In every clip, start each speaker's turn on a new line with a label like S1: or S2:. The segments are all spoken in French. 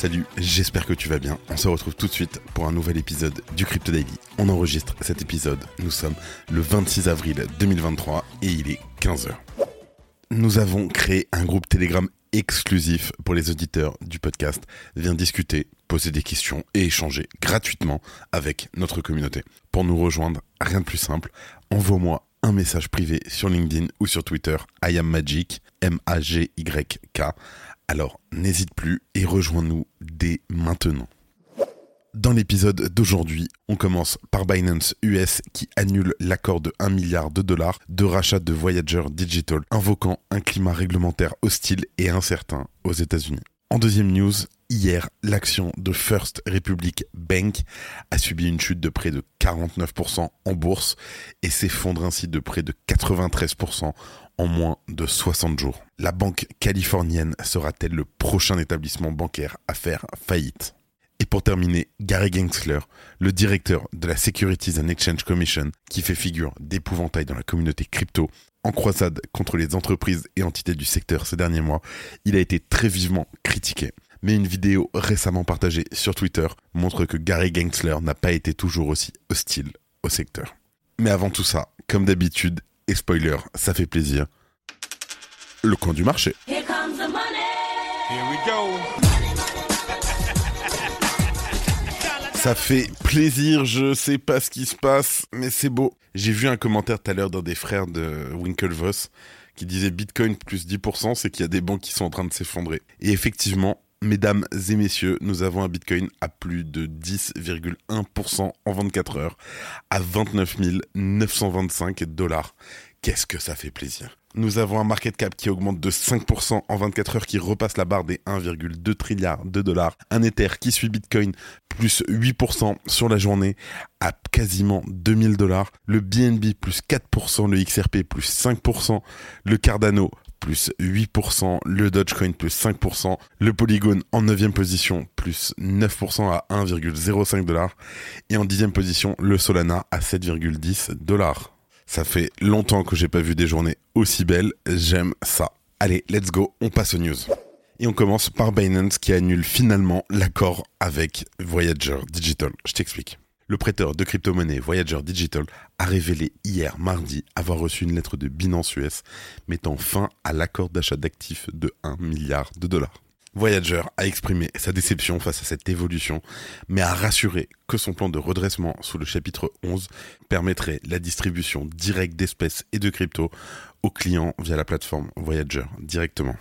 S1: Salut, j'espère que tu vas bien. On se retrouve tout de suite pour un nouvel épisode du Crypto Daily. On enregistre cet épisode, nous sommes le 26 avril 2023 et il est 15h. Nous avons créé un groupe Telegram exclusif pour les auditeurs du podcast. Viens discuter, poser des questions et échanger gratuitement avec notre communauté. Pour nous rejoindre, rien de plus simple, envoie-moi un message privé sur LinkedIn ou sur Twitter, I am Magic, M-A-G-Y-K. Alors n'hésite plus et rejoins-nous dès maintenant. Dans l'épisode d'aujourd'hui, on commence par Binance US qui annule l'accord de 1 milliard de dollars de rachat de Voyager Digital, invoquant un climat réglementaire hostile et incertain aux États-Unis. En deuxième news, hier, l'action de First Republic Bank a subi une chute de près de 49% en bourse et s'effondre ainsi de près de 93% moins de 60 jours. La banque californienne sera-t-elle le prochain établissement bancaire à faire faillite? Et pour terminer, Gary Gensler, le directeur de la Securities and Exchange Commission, qui fait figure d'épouvantail dans la communauté crypto, en croisade contre les entreprises et entités du secteur ces derniers mois, il a été très vivement critiqué. Mais une vidéo récemment partagée sur Twitter montre que Gary Gensler n'a pas été toujours aussi hostile au secteur. Mais avant tout ça, comme d'habitude, et spoiler, ça fait plaisir, le coin du marché.
S2: Here comes the money.
S3: Here we go.
S1: Ça fait plaisir, je sais pas ce qui se passe, mais c'est beau. J'ai vu un commentaire tout à l'heure d'un des frères de Winklevoss qui disait Bitcoin plus 10%, c'est qu'il y a des banques qui sont en train de s'effondrer. Et effectivement, mesdames et messieurs, nous avons un Bitcoin à plus de 10,1% en 24 heures, à 29 925 dollars. Qu'est-ce que ça fait plaisir. Nous avons un market cap qui augmente de 5% en 24 heures, qui repasse la barre des 1,2 trilliards de dollars. Un Ether qui suit Bitcoin plus 8% sur la journée à quasiment 2000 dollars. Le BNB plus 4%, le XRP plus 5%, le Cardano plus 8%, le Dogecoin plus 5%, le Polygon en 9 position plus 9% à 1,05 dollars et en 10 position le Solana à 7,10 dollars. Ça fait longtemps que j'ai pas vu des journées aussi belles. J'aime ça. Allez, let's go, on passe aux news. Et on commence par Binance qui annule finalement l'accord avec Voyager Digital. Je t'explique. Le prêteur de crypto-monnaie Voyager Digital a révélé hier mardi avoir reçu une lettre de Binance US mettant fin à l'accord d'achat d'actifs de 1 milliard de dollars. Voyager a exprimé sa déception face à cette évolution, mais a rassuré que son plan de redressement sous le chapitre 11 permettrait la distribution directe d'espèces et de crypto aux clients via la plateforme Voyager directement.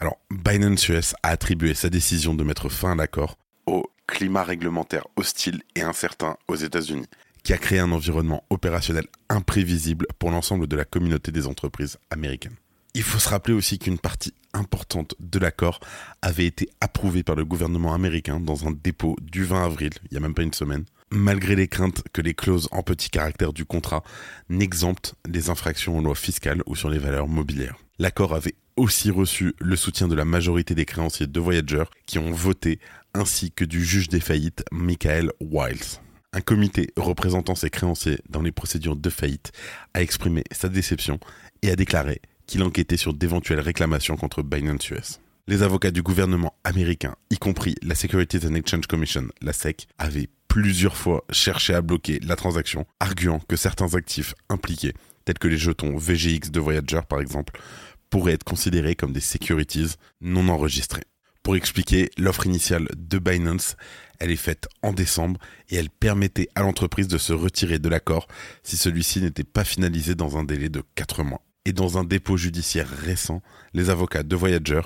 S1: Alors, Binance US a attribué sa décision de mettre fin à l'accord au climat réglementaire hostile et incertain aux États-Unis, qui a créé un environnement opérationnel imprévisible pour l'ensemble de la communauté des entreprises américaines. Il faut se rappeler aussi qu'une partie importante de l'accord avait été approuvée par le gouvernement américain dans un dépôt du 20 avril, il n'y a même pas une semaine, malgré les craintes que les clauses en petit caractère du contrat n'exemptent les infractions aux lois fiscales ou sur les valeurs mobilières. L'accord avait aussi reçu le soutien de la majorité des créanciers de Voyager qui ont voté ainsi que du juge des faillites Michael Wiles. Un comité représentant ses créanciers dans les procédures de faillite a exprimé sa déception et a déclaré qu'il enquêtait sur d'éventuelles réclamations contre Binance US. Les avocats du gouvernement américain, y compris la Securities and Exchange Commission, la SEC, avaient plusieurs fois cherché à bloquer la transaction, arguant que certains actifs impliqués, tels que les jetons VGX de Voyager par exemple, pourraient être considérés comme des securities non enregistrées. Pour expliquer, l'offre initiale de Binance, elle est faite en décembre et elle permettait à l'entreprise de se retirer de l'accord si celui-ci n'était pas finalisé dans un délai de 4 mois. Et dans un dépôt judiciaire récent, les avocats de Voyager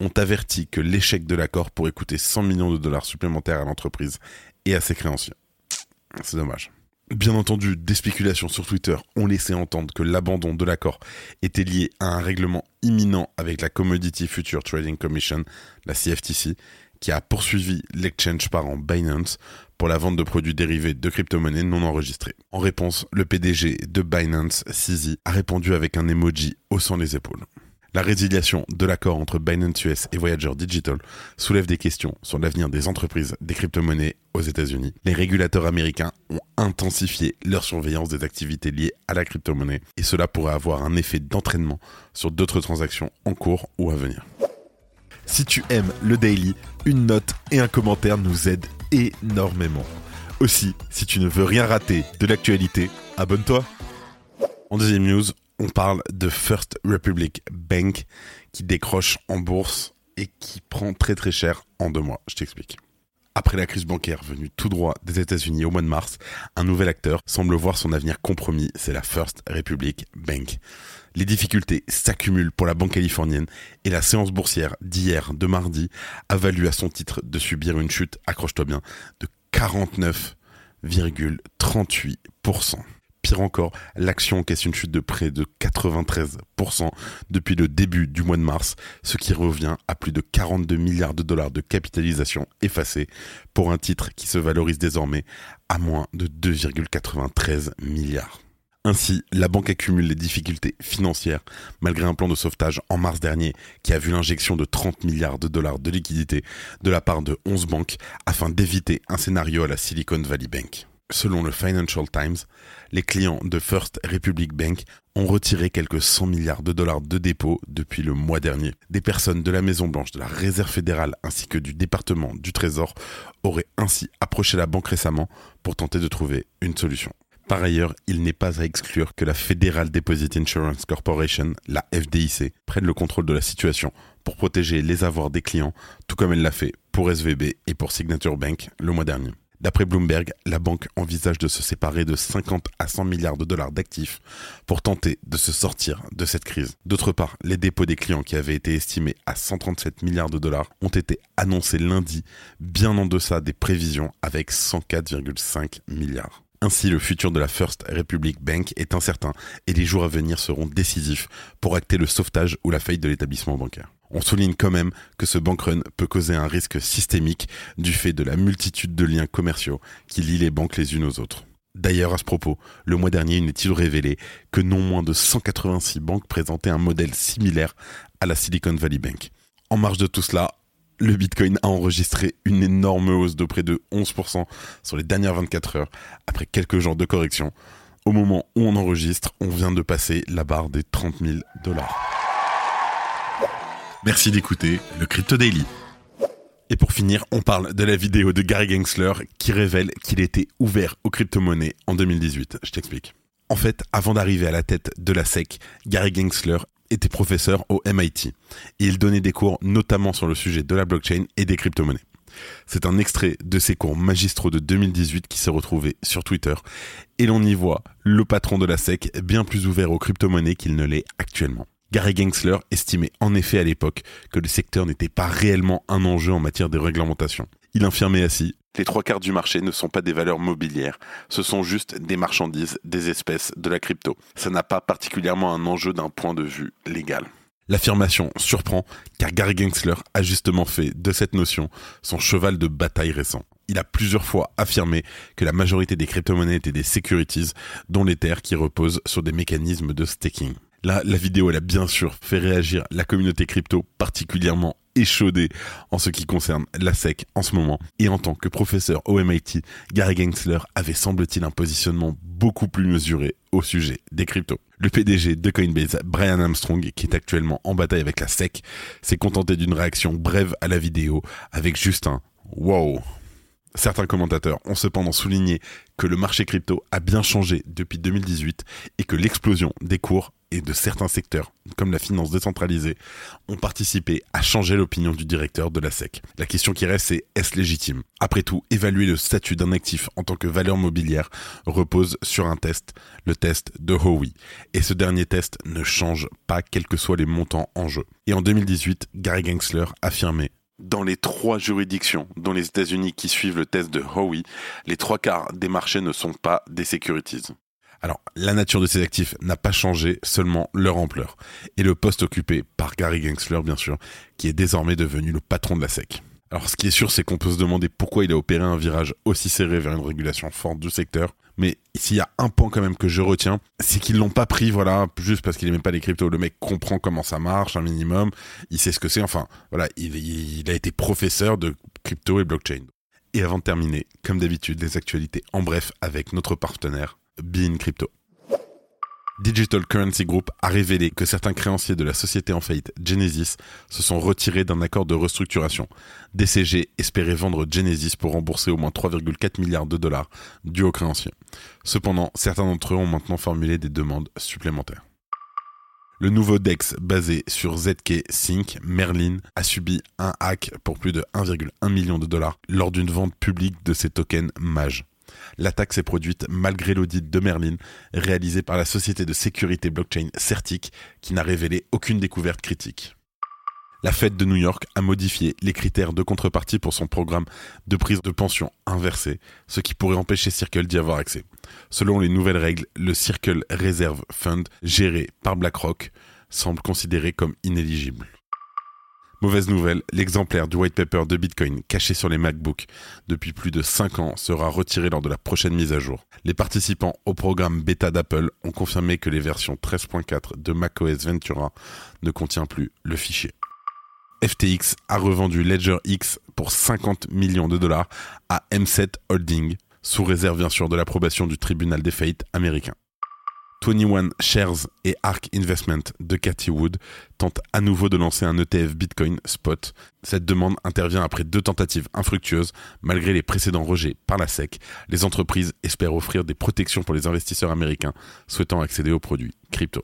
S1: ont averti que l'échec de l'accord pourrait coûter 100 millions de dollars supplémentaires à l'entreprise et à ses créanciers. C'est dommage. Bien entendu, des spéculations sur Twitter ont laissé entendre que l'abandon de l'accord était lié à un règlement imminent avec la Commodity Future Trading Commission, la CFTC, qui a poursuivi l'exchange parent Binance pour la vente de produits dérivés de crypto-monnaies non enregistrées. En réponse, le PDG de Binance, CZ, a répondu avec un emoji haussant les épaules. La résiliation de l'accord entre Binance US et Voyager Digital soulève des questions sur l'avenir des entreprises des crypto-monnaies aux États-Unis. Les régulateurs américains ont intensifié leur surveillance des activités liées à la crypto-monnaie et cela pourrait avoir un effet d'entraînement sur d'autres transactions en cours ou à venir. Si tu aimes le daily, une note et un commentaire nous aident énormément. Aussi, si tu ne veux rien rater de l'actualité, abonne-toi. En deuxième news, on parle de First Republic Bank qui décroche en bourse et qui prend très très cher en deux mois. Je t'explique. Après la crise bancaire venue tout droit des États-Unis au mois de mars, un nouvel acteur semble voir son avenir compromis, c'est la First Republic Bank. Les difficultés s'accumulent pour la banque californienne et la séance boursière d'hier, de mardi, a valu à son titre de subir une chute, accroche-toi bien, de 49,38%. Encore, l'action encaisse une chute de près de 93% depuis le début du mois de mars, ce qui revient à plus de 42 milliards de dollars de capitalisation effacée pour un titre qui se valorise désormais à moins de 2,93 milliards. Ainsi, la banque accumule les difficultés financières malgré un plan de sauvetage en mars dernier qui a vu l'injection de 30 milliards de dollars de liquidités de la part de 11 banques afin d'éviter un scénario à la Silicon Valley Bank. Selon le Financial Times, les clients de First Republic Bank ont retiré quelques 100 milliards de dollars de dépôts depuis le mois dernier. Des personnes de la Maison Blanche, de la Réserve fédérale ainsi que du département du Trésor auraient ainsi approché la banque récemment pour tenter de trouver une solution. Par ailleurs, il n'est pas à exclure que la Federal Deposit Insurance Corporation, la FDIC, prenne le contrôle de la situation pour protéger les avoirs des clients, tout comme elle l'a fait pour SVB et pour Signature Bank le mois dernier. D'après Bloomberg, la banque envisage de se séparer de 50 à 100 milliards de dollars d'actifs pour tenter de se sortir de cette crise. D'autre part, les dépôts des clients qui avaient été estimés à 137 milliards de dollars ont été annoncés lundi, bien en deçà des prévisions avec 104,5 milliards. Ainsi, le futur de la First Republic Bank est incertain et les jours à venir seront décisifs pour acter le sauvetage ou la faillite de l'établissement bancaire. On souligne quand même que ce bankrun peut causer un risque systémique du fait de la multitude de liens commerciaux qui lient les banques les unes aux autres. D'ailleurs, à ce propos, le mois dernier, une étude révélé que non moins de 186 banques présentaient un modèle similaire à la Silicon Valley Bank. En marge de tout cela, le Bitcoin a enregistré une énorme hausse de près de 11% sur les dernières 24 heures après quelques jours de correction. Au moment où on enregistre, on vient de passer la barre des 30 000 dollars.
S4: Merci d'écouter le Crypto Daily.
S1: Et pour finir, on parle de la vidéo de Gary Gensler qui révèle qu'il était ouvert aux crypto-monnaies en 2018. Je t'explique. En fait, avant d'arriver à la tête de la SEC, Gary Gensler était professeur au MIT et il donnait des cours notamment sur le sujet de la blockchain et des crypto-monnaies. C'est un extrait de ses cours magistraux de 2018 qui s'est retrouvé sur Twitter et l'on y voit le patron de la SEC bien plus ouvert aux crypto-monnaies qu'il ne l'est actuellement. Gary Gensler estimait en effet à l'époque que le secteur n'était pas réellement un enjeu en matière de réglementation. Il affirmait ainsi Les trois quarts du marché ne sont pas des valeurs mobilières, ce sont juste des marchandises, des espèces, de la crypto. Ça n'a pas particulièrement un enjeu d'un point de vue légal. L'affirmation surprend car Gary Gensler a justement fait de cette notion son cheval de bataille récent. Il a plusieurs fois affirmé que la majorité des crypto-monnaies étaient des securities, dont les terres qui reposent sur des mécanismes de staking. Là, la vidéo, elle a bien sûr fait réagir la communauté crypto, particulièrement échaudée en ce qui concerne la SEC en ce moment. Et en tant que professeur au MIT, Gary Gensler avait semble-t-il un positionnement beaucoup plus mesuré au sujet des cryptos. Le PDG de Coinbase, Brian Armstrong, qui est actuellement en bataille avec la SEC, s'est contenté d'une réaction brève à la vidéo avec juste un wow. Certains commentateurs ont cependant souligné que le marché crypto a bien changé depuis 2018 et que l'explosion des cours et de certains secteurs, comme la finance décentralisée, ont participé à changer l'opinion du directeur de la SEC. La question qui reste, c'est est-ce légitime? Après tout, évaluer le statut d'un actif en tant que valeur mobilière repose sur un test, le test de Howey. Et ce dernier test ne change pas quels que soient les montants en jeu. Et en 2018, Gary Gensler affirmait dans les trois juridictions, dont les États-Unis qui suivent le test de Howey, les trois quarts des marchés ne sont pas des securities. Alors, la nature de ces actifs n'a pas changé, seulement leur ampleur. Et le poste occupé par Gary Gensler, bien sûr, qui est désormais devenu le patron de la SEC. Alors ce qui est sûr, c'est qu'on peut se demander pourquoi il a opéré un virage aussi serré vers une régulation forte du secteur. Mais s'il y a un point quand même que je retiens, c'est qu'ils l'ont pas pris, voilà, juste parce qu'il aimait pas les cryptos. Le mec comprend comment ça marche, un minimum. Il sait ce que c'est. Enfin, voilà, il, il a été professeur de crypto et blockchain. Et avant de terminer, comme d'habitude, les actualités en bref avec notre partenaire, Bean Crypto. Digital Currency Group a révélé que certains créanciers de la société en faillite Genesis se sont retirés d'un accord de restructuration. DCG espérait vendre Genesis pour rembourser au moins 3,4 milliards de dollars dus aux créanciers. Cependant, certains d'entre eux ont maintenant formulé des demandes supplémentaires. Le nouveau DEX basé sur ZK Sync, Merlin, a subi un hack pour plus de 1,1 million de dollars lors d'une vente publique de ses tokens MAGE. L'attaque s'est produite malgré l'audit de Merlin réalisé par la société de sécurité blockchain Certic qui n'a révélé aucune découverte critique. La Fed de New York a modifié les critères de contrepartie pour son programme de prise de pension inversé, ce qui pourrait empêcher Circle d'y avoir accès. Selon les nouvelles règles, le Circle Reserve Fund, géré par BlackRock, semble considéré comme inéligible. Mauvaise nouvelle, l'exemplaire du white paper de Bitcoin caché sur les MacBooks depuis plus de 5 ans sera retiré lors de la prochaine mise à jour. Les participants au programme bêta d'Apple ont confirmé que les versions 13.4 de macOS Ventura ne contient plus le fichier. FTX a revendu Ledger X pour 50 millions de dollars à M7 Holding, sous réserve bien sûr de l'approbation du tribunal des faillites américain. 21 Shares et ARK Investment de Cathy Wood tentent à nouveau de lancer un ETF Bitcoin Spot. Cette demande intervient après deux tentatives infructueuses. Malgré les précédents rejets par la SEC, les entreprises espèrent offrir des protections pour les investisseurs américains souhaitant accéder aux produits crypto.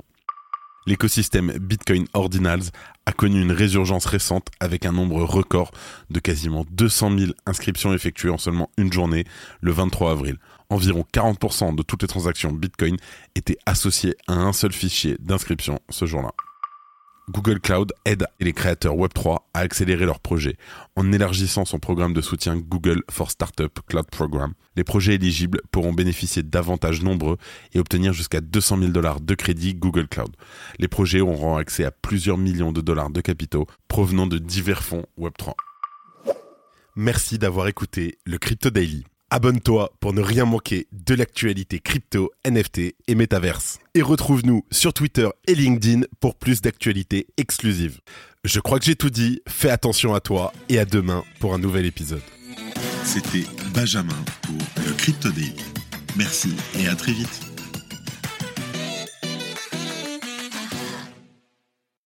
S1: L'écosystème Bitcoin Ordinals a connu une résurgence récente avec un nombre record de quasiment 200 000 inscriptions effectuées en seulement une journée le 23 avril environ 40% de toutes les transactions Bitcoin étaient associées à un seul fichier d'inscription ce jour-là. Google Cloud aide les créateurs Web3 à accélérer leurs projets en élargissant son programme de soutien Google for Startup Cloud Program. Les projets éligibles pourront bénéficier d'avantages nombreux et obtenir jusqu'à 200 000 dollars de crédit Google Cloud. Les projets auront accès à plusieurs millions de dollars de capitaux provenant de divers fonds Web3. Merci d'avoir écouté le Crypto Daily. Abonne-toi pour ne rien manquer de l'actualité crypto, NFT et métaverse. Et retrouve-nous sur Twitter et LinkedIn pour plus d'actualités exclusives. Je crois que j'ai tout dit, fais attention à toi et à demain pour un nouvel épisode.
S4: C'était Benjamin pour le Crypto. Merci et à très vite.